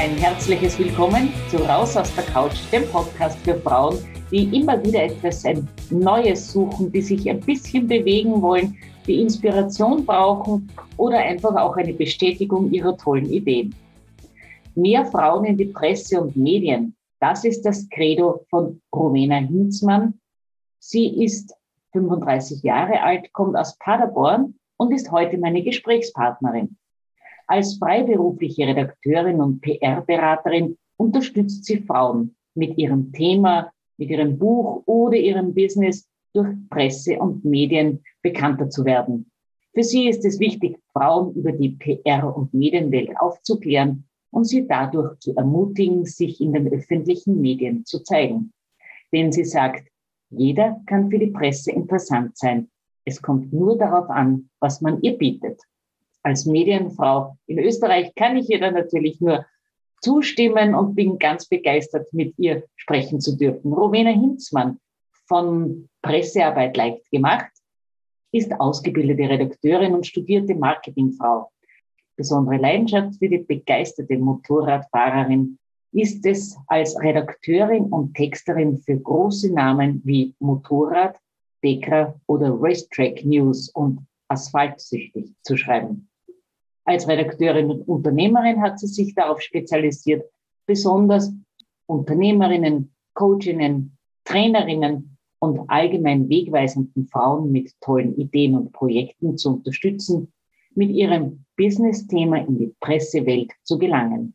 Ein herzliches Willkommen zu Raus aus der Couch, dem Podcast für Frauen, die immer wieder etwas Neues suchen, die sich ein bisschen bewegen wollen, die Inspiration brauchen oder einfach auch eine Bestätigung ihrer tollen Ideen. Mehr Frauen in die Presse und Medien, das ist das Credo von Rowena Hinzmann. Sie ist 35 Jahre alt, kommt aus Paderborn und ist heute meine Gesprächspartnerin. Als freiberufliche Redakteurin und PR-Beraterin unterstützt sie Frauen mit ihrem Thema, mit ihrem Buch oder ihrem Business durch Presse und Medien bekannter zu werden. Für sie ist es wichtig, Frauen über die PR- und Medienwelt aufzuklären und sie dadurch zu ermutigen, sich in den öffentlichen Medien zu zeigen. Denn sie sagt, jeder kann für die Presse interessant sein. Es kommt nur darauf an, was man ihr bietet. Als Medienfrau in Österreich kann ich ihr dann natürlich nur zustimmen und bin ganz begeistert, mit ihr sprechen zu dürfen. Rowena Hinzmann von Pressearbeit leicht gemacht ist ausgebildete Redakteurin und studierte Marketingfrau. Besondere Leidenschaft für die begeisterte Motorradfahrerin ist es als Redakteurin und Texterin für große Namen wie Motorrad, Dekra oder Racetrack News und Asphaltsüchtig zu schreiben. Als Redakteurin und Unternehmerin hat sie sich darauf spezialisiert, besonders Unternehmerinnen, Coachinnen, Trainerinnen und allgemein wegweisenden Frauen mit tollen Ideen und Projekten zu unterstützen, mit ihrem Business-Thema in die Pressewelt zu gelangen.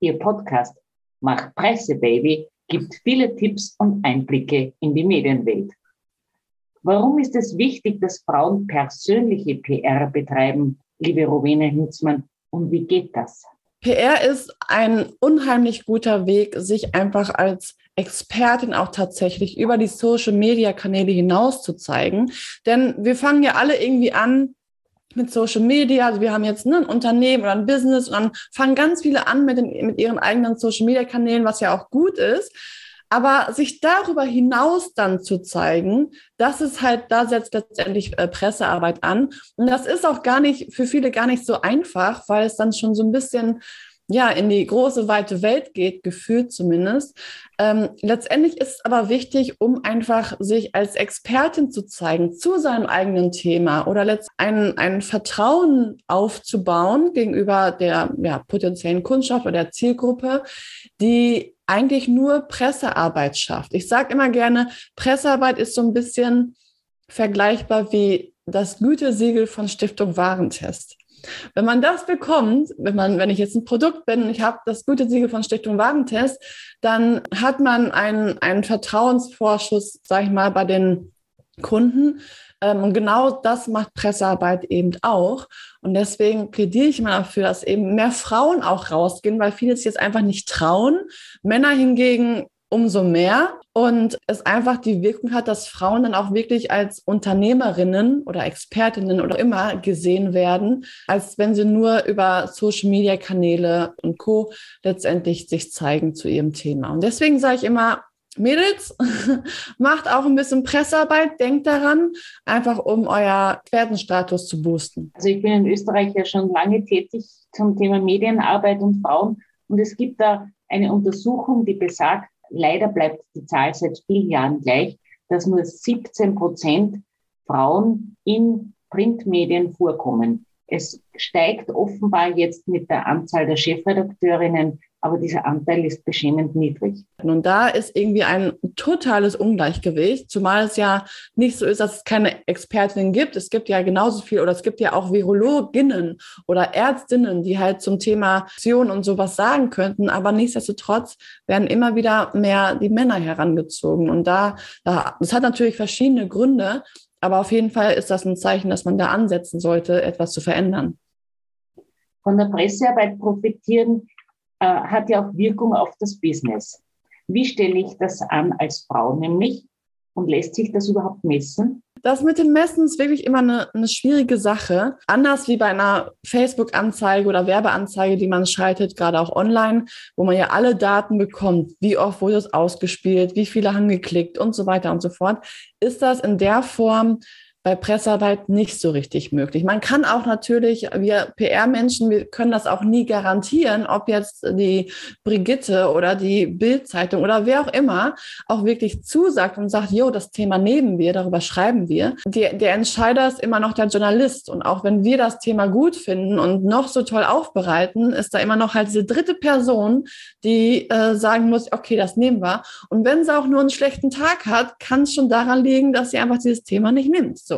Ihr Podcast Mach Presse, Baby gibt viele Tipps und Einblicke in die Medienwelt. Warum ist es wichtig, dass Frauen persönliche PR betreiben, liebe Rowena Hinzmann, und wie geht das? PR ist ein unheimlich guter Weg, sich einfach als Expertin auch tatsächlich über die Social-Media-Kanäle hinaus zu zeigen. Denn wir fangen ja alle irgendwie an, mit Social Media. Also wir haben jetzt ne, ein Unternehmen oder ein Business und dann fangen ganz viele an mit, den, mit ihren eigenen Social Media Kanälen, was ja auch gut ist. Aber sich darüber hinaus dann zu zeigen, das ist halt, da setzt letztendlich äh, Pressearbeit an. Und das ist auch gar nicht, für viele gar nicht so einfach, weil es dann schon so ein bisschen ja, in die große, weite Welt geht, gefühlt zumindest. Ähm, letztendlich ist es aber wichtig, um einfach sich als Expertin zu zeigen zu seinem eigenen Thema oder ein, ein Vertrauen aufzubauen gegenüber der ja, potenziellen Kundschaft oder der Zielgruppe, die eigentlich nur Pressearbeit schafft. Ich sage immer gerne, Pressearbeit ist so ein bisschen vergleichbar wie das Gütesiegel von Stiftung Warentest. Wenn man das bekommt, wenn man, wenn ich jetzt ein Produkt bin, ich habe das gute Siegel von Stiftung Warentest, dann hat man einen, einen Vertrauensvorschuss, sage ich mal, bei den Kunden. Ähm, und genau das macht Pressearbeit eben auch. Und deswegen plädiere ich mal dafür, dass eben mehr Frauen auch rausgehen, weil viele es jetzt einfach nicht trauen. Männer hingegen umso mehr und es einfach die Wirkung hat, dass Frauen dann auch wirklich als Unternehmerinnen oder Expertinnen oder immer gesehen werden, als wenn sie nur über Social Media Kanäle und Co letztendlich sich zeigen zu ihrem Thema. Und deswegen sage ich immer, Mädels, macht auch ein bisschen Pressearbeit, denkt daran, einfach um euer Expertenstatus zu boosten. Also ich bin in Österreich ja schon lange tätig zum Thema Medienarbeit und Frauen und es gibt da eine Untersuchung, die besagt, Leider bleibt die Zahl seit vielen Jahren gleich, dass nur 17 Prozent Frauen in Printmedien vorkommen. Es steigt offenbar jetzt mit der Anzahl der Chefredakteurinnen aber dieser Anteil ist beschämend niedrig. Und da ist irgendwie ein totales Ungleichgewicht, zumal es ja nicht so ist, dass es keine Expertinnen gibt. Es gibt ja genauso viel oder es gibt ja auch Virologinnen oder Ärztinnen, die halt zum Thema Aktion und sowas sagen könnten, aber nichtsdestotrotz werden immer wieder mehr die Männer herangezogen. Und da, da das hat natürlich verschiedene Gründe, aber auf jeden Fall ist das ein Zeichen, dass man da ansetzen sollte, etwas zu verändern. Von der Pressearbeit profitieren äh, hat ja auch Wirkung auf das Business. Wie stelle ich das an als Frau nämlich? Und lässt sich das überhaupt messen? Das mit dem Messen ist wirklich immer eine, eine schwierige Sache. Anders wie bei einer Facebook-Anzeige oder Werbeanzeige, die man schaltet, gerade auch online, wo man ja alle Daten bekommt, wie oft wurde es ausgespielt, wie viele haben geklickt und so weiter und so fort, ist das in der Form bei Pressearbeit nicht so richtig möglich. Man kann auch natürlich, wir PR-Menschen, wir können das auch nie garantieren, ob jetzt die Brigitte oder die Bild-Zeitung oder wer auch immer auch wirklich zusagt und sagt, jo, das Thema nehmen wir, darüber schreiben wir. Die, der Entscheider ist immer noch der Journalist. Und auch wenn wir das Thema gut finden und noch so toll aufbereiten, ist da immer noch halt diese dritte Person, die äh, sagen muss, okay, das nehmen wir. Und wenn sie auch nur einen schlechten Tag hat, kann es schon daran liegen, dass sie einfach dieses Thema nicht nimmt. So.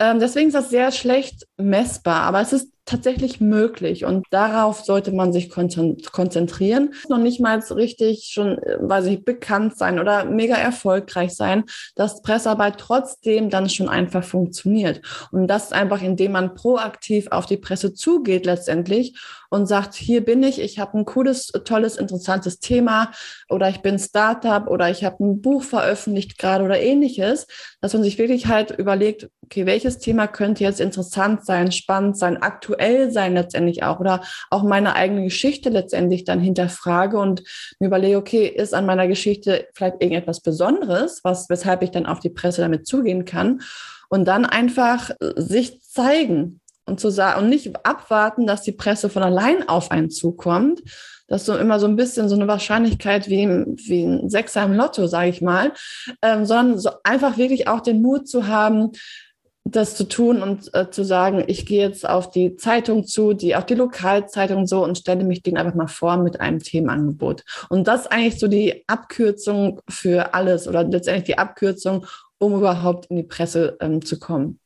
Ähm, deswegen ist das sehr schlecht messbar, aber es ist tatsächlich möglich und darauf sollte man sich konzentrieren. Noch nicht mal richtig schon, äh, weiß ich, bekannt sein oder mega erfolgreich sein, dass Pressearbeit trotzdem dann schon einfach funktioniert. Und das einfach, indem man proaktiv auf die Presse zugeht letztendlich und sagt, hier bin ich, ich habe ein cooles, tolles, interessantes Thema oder ich bin Startup oder ich habe ein Buch veröffentlicht gerade oder ähnliches, dass man sich wirklich halt überlegt, okay, welches Thema könnte jetzt interessant sein, spannend sein, aktuell sein letztendlich auch oder auch meine eigene Geschichte letztendlich dann hinterfrage und mir überlege, okay, ist an meiner Geschichte vielleicht irgendetwas Besonderes, was, weshalb ich dann auf die Presse damit zugehen kann und dann einfach sich zeigen und zu sagen und nicht abwarten, dass die Presse von allein auf einen zukommt. Das ist so immer so ein bisschen so eine Wahrscheinlichkeit wie, wie ein Sechser im Lotto, sage ich mal, ähm, sondern so einfach wirklich auch den Mut zu haben, das zu tun und äh, zu sagen, ich gehe jetzt auf die Zeitung zu, die auf die Lokalzeitung so und stelle mich denen einfach mal vor mit einem Themenangebot. Und das ist eigentlich so die Abkürzung für alles oder letztendlich die Abkürzung, um überhaupt in die Presse ähm, zu kommen.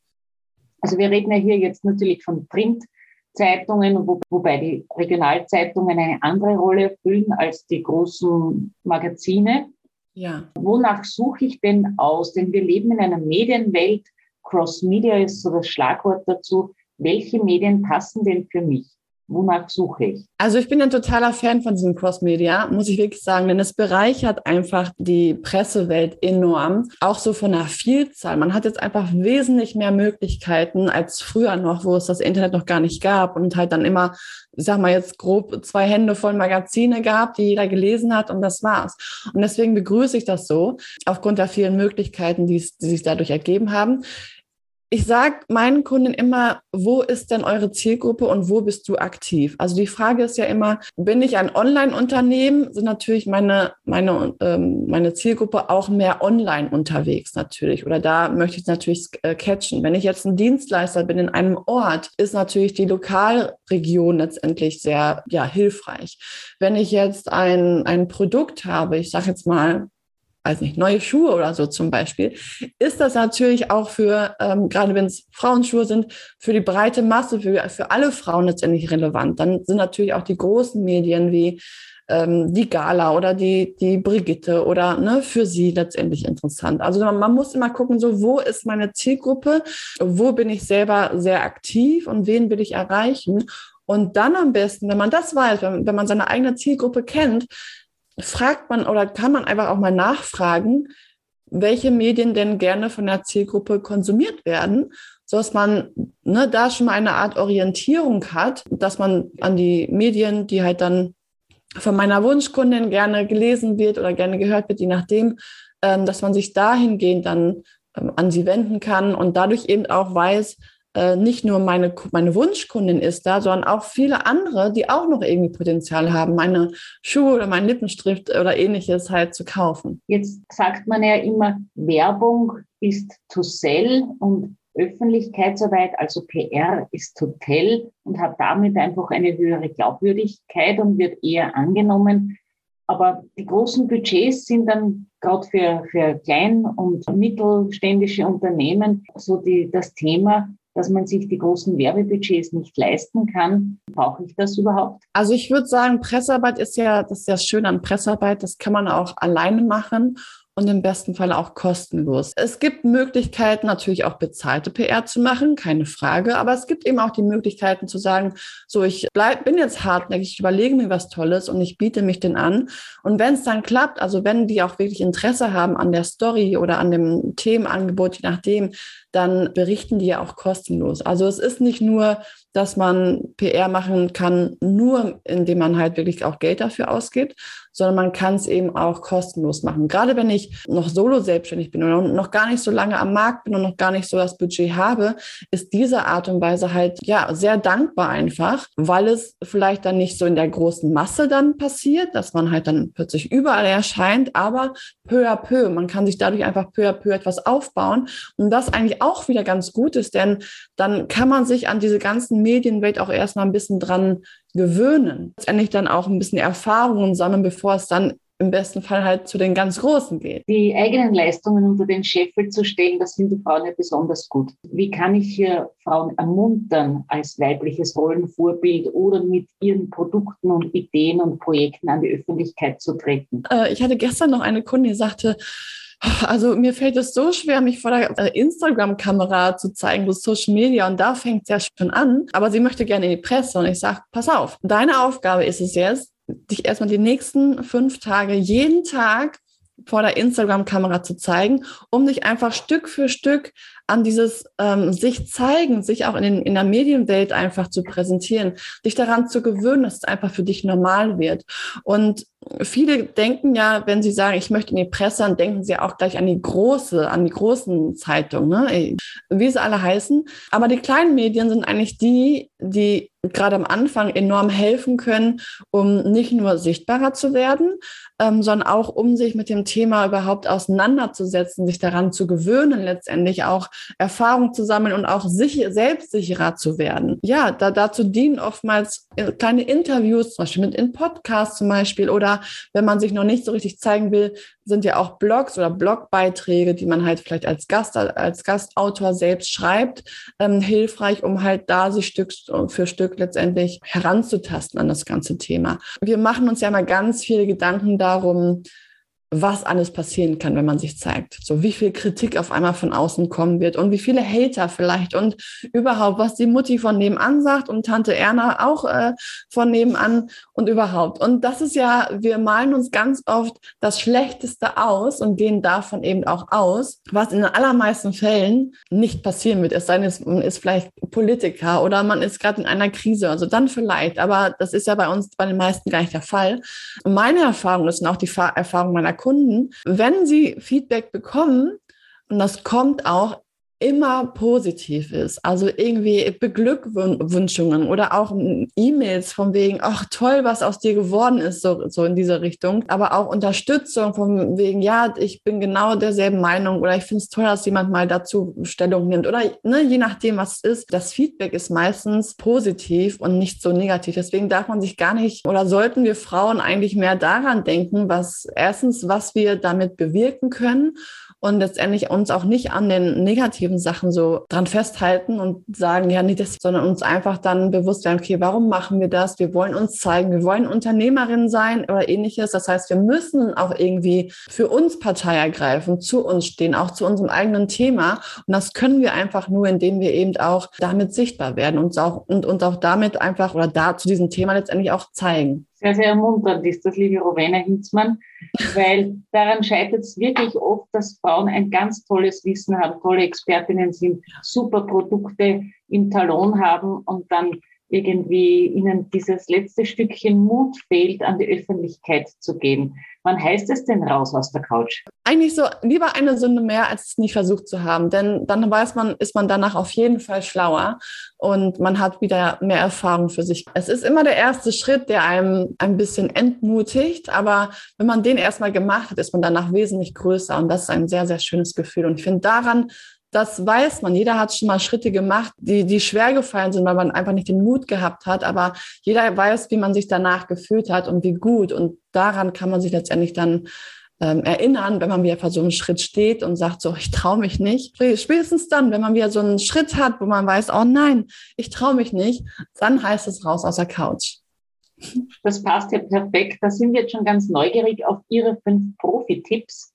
Also wir reden ja hier jetzt natürlich von Printzeitungen, wo, wobei die Regionalzeitungen eine andere Rolle erfüllen als die großen Magazine. Ja. Wonach suche ich denn aus? Denn wir leben in einer Medienwelt. Cross-Media ist so das Schlagwort dazu. Welche Medien passen denn für mich? Wonach suche ich? Also ich bin ein totaler Fan von diesem Cross-Media, muss ich wirklich sagen, denn es bereichert einfach die Pressewelt enorm, auch so von der Vielzahl. Man hat jetzt einfach wesentlich mehr Möglichkeiten als früher noch, wo es das Internet noch gar nicht gab und halt dann immer, sag mal jetzt grob zwei Hände voll Magazine gab, die jeder gelesen hat und das war's. Und deswegen begrüße ich das so, aufgrund der vielen Möglichkeiten, die, die sich dadurch ergeben haben ich sage meinen Kunden immer, wo ist denn eure Zielgruppe und wo bist du aktiv? Also die Frage ist ja immer, bin ich ein Online-Unternehmen, sind natürlich meine, meine, ähm, meine Zielgruppe auch mehr online unterwegs natürlich. Oder da möchte ich natürlich äh, catchen. Wenn ich jetzt ein Dienstleister bin in einem Ort, ist natürlich die Lokalregion letztendlich sehr ja, hilfreich. Wenn ich jetzt ein, ein Produkt habe, ich sage jetzt mal, weiß nicht, neue Schuhe oder so zum Beispiel, ist das natürlich auch für, ähm, gerade wenn es Frauenschuhe sind, für die breite Masse, für, für alle Frauen letztendlich relevant. Dann sind natürlich auch die großen Medien wie ähm, die Gala oder die, die Brigitte oder ne, für sie letztendlich interessant. Also man, man muss immer gucken, so wo ist meine Zielgruppe, wo bin ich selber sehr aktiv und wen will ich erreichen. Und dann am besten, wenn man das weiß, wenn, wenn man seine eigene Zielgruppe kennt, fragt man oder kann man einfach auch mal nachfragen, welche Medien denn gerne von der Zielgruppe konsumiert werden, so dass man ne, da schon mal eine Art Orientierung hat, dass man an die Medien, die halt dann von meiner Wunschkundin gerne gelesen wird oder gerne gehört wird, je nachdem, ähm, dass man sich dahingehend dann ähm, an sie wenden kann und dadurch eben auch weiß, äh, nicht nur meine, meine Wunschkundin ist da, sondern auch viele andere, die auch noch irgendwie Potenzial haben, meine Schuhe oder meinen Lippenstift oder ähnliches halt zu kaufen. Jetzt sagt man ja immer, Werbung ist to sell und Öffentlichkeitsarbeit, also PR, ist to tell und hat damit einfach eine höhere Glaubwürdigkeit und wird eher angenommen. Aber die großen Budgets sind dann gerade für, für klein- und mittelständische Unternehmen so die, das Thema, dass man sich die großen Werbebudgets nicht leisten kann. Brauche ich das überhaupt? Also ich würde sagen, Pressearbeit ist ja, das ist ja schön an Pressearbeit, das kann man auch alleine machen und im besten Fall auch kostenlos. Es gibt Möglichkeiten, natürlich auch bezahlte PR zu machen, keine Frage, aber es gibt eben auch die Möglichkeiten zu sagen, so ich bleib, bin jetzt hartnäckig, ich überlege mir was Tolles und ich biete mich den an. Und wenn es dann klappt, also wenn die auch wirklich Interesse haben an der Story oder an dem Themenangebot, je nachdem, dann berichten die ja auch kostenlos. Also es ist nicht nur, dass man PR machen kann, nur indem man halt wirklich auch Geld dafür ausgibt, sondern man kann es eben auch kostenlos machen. Gerade wenn ich noch solo selbstständig bin und noch gar nicht so lange am Markt bin und noch gar nicht so das Budget habe, ist diese Art und Weise halt ja sehr dankbar einfach, weil es vielleicht dann nicht so in der großen Masse dann passiert, dass man halt dann plötzlich überall erscheint, aber peu à peu. Man kann sich dadurch einfach peu à peu etwas aufbauen und das eigentlich auch wieder ganz gut ist, denn dann kann man sich an diese ganzen Medienwelt auch erstmal ein bisschen dran gewöhnen. Letztendlich dann auch ein bisschen Erfahrungen sammeln, bevor es dann im besten Fall halt zu den ganz Großen geht. Die eigenen Leistungen unter den Scheffel zu stellen, das sind die Frauen ja besonders gut. Wie kann ich hier Frauen ermuntern als weibliches Rollenvorbild oder mit ihren Produkten und Ideen und Projekten an die Öffentlichkeit zu treten? Äh, ich hatte gestern noch eine Kundin, die sagte, also mir fällt es so schwer, mich vor der äh, Instagram-Kamera zu zeigen, so Social Media und da fängt es ja schon an. Aber sie möchte gerne in die Presse und ich sage, pass auf, deine Aufgabe ist es jetzt, dich erstmal die nächsten fünf Tage jeden Tag vor der Instagram-Kamera zu zeigen, um dich einfach Stück für Stück an dieses ähm, sich zeigen, sich auch in, den, in der Medienwelt einfach zu präsentieren, dich daran zu gewöhnen, dass es einfach für dich normal wird. Und viele denken ja, wenn sie sagen, ich möchte in die Presse, dann denken sie auch gleich an die große, an die großen Zeitungen, ne? wie sie alle heißen. Aber die kleinen Medien sind eigentlich die, die gerade am Anfang enorm helfen können, um nicht nur sichtbarer zu werden, ähm, sondern auch um sich mit dem Thema überhaupt auseinanderzusetzen, sich daran zu gewöhnen, letztendlich auch Erfahrung zu sammeln und auch sicher, selbstsicherer zu werden. Ja, da, dazu dienen oftmals kleine Interviews, zum Beispiel mit in Podcasts zum Beispiel, oder wenn man sich noch nicht so richtig zeigen will, sind ja auch Blogs oder Blogbeiträge, die man halt vielleicht als Gast, als Gastautor selbst schreibt, ähm, hilfreich, um halt da sich Stück für Stück letztendlich heranzutasten an das ganze Thema. Wir machen uns ja mal ganz viele Gedanken darum, was alles passieren kann, wenn man sich zeigt. So wie viel Kritik auf einmal von außen kommen wird und wie viele Hater vielleicht und überhaupt, was die Mutti von nebenan sagt und Tante Erna auch äh, von nebenan und überhaupt. Und das ist ja, wir malen uns ganz oft das Schlechteste aus und gehen davon eben auch aus, was in den allermeisten Fällen nicht passieren wird. Es sei denn, man ist vielleicht Politiker oder man ist gerade in einer Krise, also dann vielleicht. Aber das ist ja bei uns, bei den meisten gar nicht der Fall. Meine Erfahrung ist und auch die Erfahrung meiner Kunden, wenn sie Feedback bekommen, und das kommt auch immer positiv ist. Also irgendwie Beglückwünschungen oder auch E-Mails von wegen, ach toll, was aus dir geworden ist, so, so in diese Richtung. Aber auch Unterstützung von wegen, ja, ich bin genau derselben Meinung oder ich finde es toll, dass jemand mal dazu Stellung nimmt oder ne, je nachdem, was es ist. Das Feedback ist meistens positiv und nicht so negativ. Deswegen darf man sich gar nicht oder sollten wir Frauen eigentlich mehr daran denken, was erstens, was wir damit bewirken können und letztendlich uns auch nicht an den negativen Sachen so dran festhalten und sagen, ja, nicht das, sondern uns einfach dann bewusst werden, okay, warum machen wir das? Wir wollen uns zeigen, wir wollen Unternehmerin sein oder ähnliches. Das heißt, wir müssen auch irgendwie für uns Partei ergreifen, zu uns stehen, auch zu unserem eigenen Thema. Und das können wir einfach nur, indem wir eben auch damit sichtbar werden und auch, und uns auch damit einfach oder da zu diesem Thema letztendlich auch zeigen sehr, sehr ermunternd ist das, liebe Rowena Hinzmann, weil daran scheitert es wirklich oft, dass Frauen ein ganz tolles Wissen haben, tolle Expertinnen sind, super Produkte im Talon haben und dann irgendwie ihnen dieses letzte Stückchen Mut fehlt, an die Öffentlichkeit zu gehen. Wann heißt es denn raus aus der Couch? Eigentlich so lieber eine Sünde mehr, als es nicht versucht zu haben. Denn dann weiß man, ist man danach auf jeden Fall schlauer und man hat wieder mehr Erfahrung für sich. Es ist immer der erste Schritt, der einem ein bisschen entmutigt, aber wenn man den erstmal gemacht hat, ist man danach wesentlich größer und das ist ein sehr, sehr schönes Gefühl. Und ich finde, daran das weiß man. Jeder hat schon mal Schritte gemacht, die, die schwer gefallen sind, weil man einfach nicht den Mut gehabt hat. Aber jeder weiß, wie man sich danach gefühlt hat und wie gut. Und daran kann man sich letztendlich dann ähm, erinnern, wenn man wieder vor so einem Schritt steht und sagt, so, ich traue mich nicht. Spätestens dann, wenn man wieder so einen Schritt hat, wo man weiß, oh nein, ich traue mich nicht, dann heißt es raus aus der Couch. Das passt ja perfekt. Da sind wir jetzt schon ganz neugierig auf Ihre fünf Profi-Tipps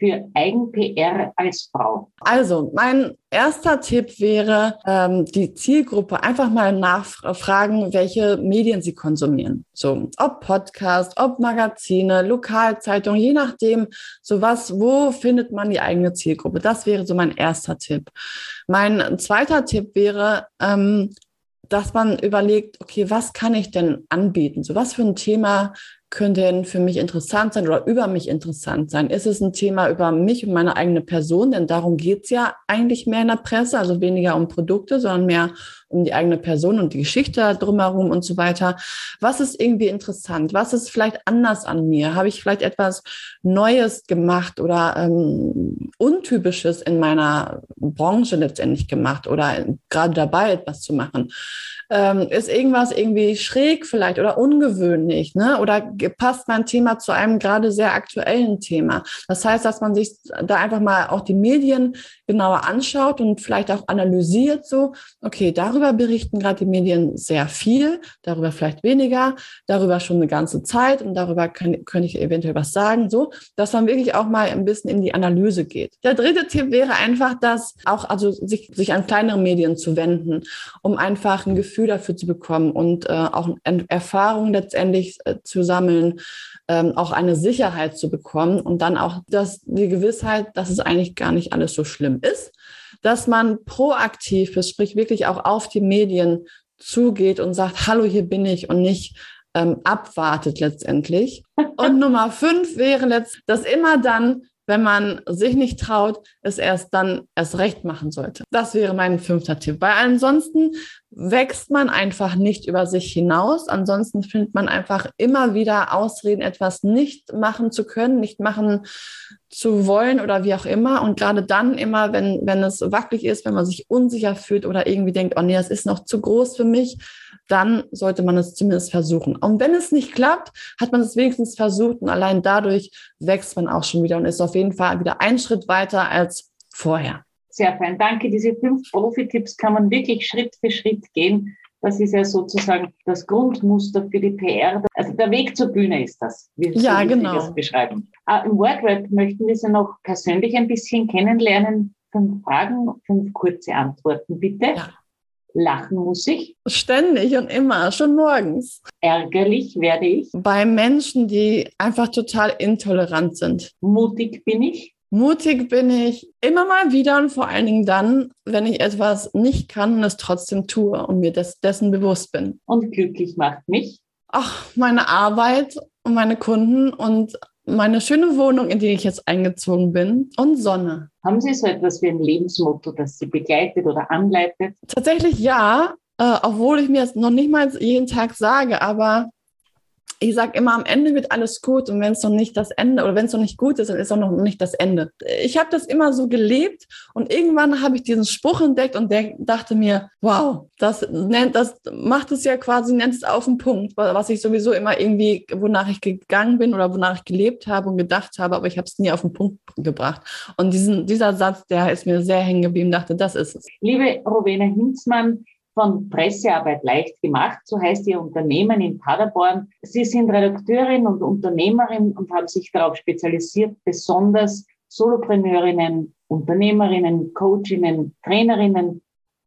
für Eigen-PR als Frau? Also, mein erster Tipp wäre, ähm, die Zielgruppe einfach mal nachfragen, welche Medien sie konsumieren. So, ob Podcast, ob Magazine, Lokalzeitung, je nachdem, so was, wo findet man die eigene Zielgruppe? Das wäre so mein erster Tipp. Mein zweiter Tipp wäre, ähm, dass man überlegt, okay, was kann ich denn anbieten? So was für ein Thema könnte denn für mich interessant sein oder über mich interessant sein? Ist es ein Thema über mich und meine eigene Person? Denn darum geht es ja eigentlich mehr in der Presse, also weniger um Produkte, sondern mehr um die eigene Person und die Geschichte drumherum und so weiter. Was ist irgendwie interessant? Was ist vielleicht anders an mir? Habe ich vielleicht etwas Neues gemacht oder ähm, Untypisches in meiner Branche letztendlich gemacht oder gerade dabei etwas zu machen? Ähm, ist irgendwas irgendwie schräg vielleicht oder ungewöhnlich, ne? Oder passt mein Thema zu einem gerade sehr aktuellen Thema? Das heißt, dass man sich da einfach mal auch die Medien genauer anschaut und vielleicht auch analysiert, so, okay, darüber berichten gerade die Medien sehr viel, darüber vielleicht weniger, darüber schon eine ganze Zeit und darüber kann, könnte ich eventuell was sagen, so, dass man wirklich auch mal ein bisschen in die Analyse geht. Der dritte Tipp wäre einfach, dass auch, also sich, sich an kleinere Medien zu wenden, um einfach ein Gefühl dafür zu bekommen und äh, auch Erfahrung letztendlich äh, zu sammeln, ähm, auch eine Sicherheit zu bekommen und dann auch das, die Gewissheit, dass es eigentlich gar nicht alles so schlimm ist, dass man proaktiv ist, sprich wirklich auch auf die Medien zugeht und sagt, hallo, hier bin ich und nicht ähm, abwartet letztendlich. Und Nummer fünf wäre dass immer dann, wenn man sich nicht traut, es erst dann erst recht machen sollte. Das wäre mein fünfter Tipp. Weil ansonsten wächst man einfach nicht über sich hinaus. Ansonsten findet man einfach immer wieder Ausreden, etwas nicht machen zu können, nicht machen zu wollen oder wie auch immer. Und gerade dann immer, wenn, wenn es wackelig ist, wenn man sich unsicher fühlt oder irgendwie denkt, oh nee, das ist noch zu groß für mich, dann sollte man es zumindest versuchen. Und wenn es nicht klappt, hat man es wenigstens versucht und allein dadurch wächst man auch schon wieder und ist auf jeden Fall wieder einen Schritt weiter als vorher. Sehr fein. Danke. Diese fünf Profi-Tipps kann man wirklich Schritt für Schritt gehen. Das ist ja sozusagen das Grundmuster für die PR. Also der Weg zur Bühne ist das, wie ja, genau. Sie das beschreiben. Ah, Im WordRap möchten wir Sie noch persönlich ein bisschen kennenlernen. Fünf Fragen, fünf kurze Antworten, bitte. Ja. Lachen muss ich. Ständig und immer, schon morgens. Ärgerlich werde ich. Bei Menschen, die einfach total intolerant sind. Mutig bin ich. Mutig bin ich immer mal wieder und vor allen Dingen dann, wenn ich etwas nicht kann und es trotzdem tue und mir des, dessen bewusst bin. Und glücklich macht mich? Ach, meine Arbeit und meine Kunden und meine schöne Wohnung, in die ich jetzt eingezogen bin und Sonne. Haben Sie so etwas wie ein Lebensmotto, das Sie begleitet oder anleitet? Tatsächlich ja, äh, obwohl ich mir es noch nicht mal jeden Tag sage, aber ich sage immer, am Ende wird alles gut und wenn es noch nicht das Ende oder wenn es noch nicht gut ist, dann ist auch noch nicht das Ende. Ich habe das immer so gelebt und irgendwann habe ich diesen Spruch entdeckt und der, dachte mir, wow, das nennt, das macht es ja quasi, nennt es auf den Punkt, was ich sowieso immer irgendwie, wonach ich gegangen bin oder wonach ich gelebt habe und gedacht habe, aber ich habe es nie auf den Punkt gebracht. Und diesen, dieser Satz, der ist mir sehr hängen geblieben, dachte, das ist es. Liebe Rowena Hinzmann, von Pressearbeit leicht gemacht, so heißt Ihr Unternehmen in Paderborn. Sie sind Redakteurin und Unternehmerin und haben sich darauf spezialisiert, besonders Solopreneurinnen, Unternehmerinnen, Coachinnen, Trainerinnen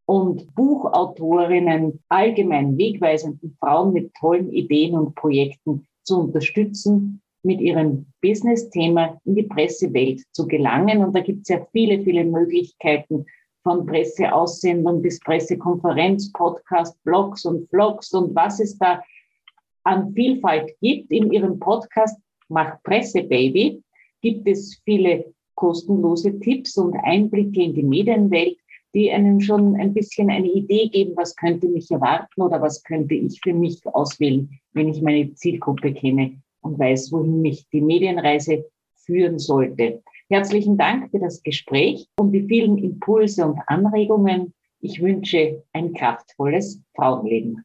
und Buchautorinnen, allgemein wegweisenden Frauen mit tollen Ideen und Projekten zu unterstützen, mit ihrem Business-Thema in die Pressewelt zu gelangen. Und da gibt es ja viele, viele Möglichkeiten, von Presseaussendung bis Pressekonferenz, Podcast, Blogs und Vlogs und was es da an Vielfalt gibt. In Ihrem Podcast Mach Presse Baby gibt es viele kostenlose Tipps und Einblicke in die Medienwelt, die einem schon ein bisschen eine Idee geben, was könnte mich erwarten oder was könnte ich für mich auswählen, wenn ich meine Zielgruppe kenne und weiß, wohin mich die Medienreise führen sollte. Herzlichen Dank für das Gespräch und die vielen Impulse und Anregungen. Ich wünsche ein kraftvolles Frauenleben.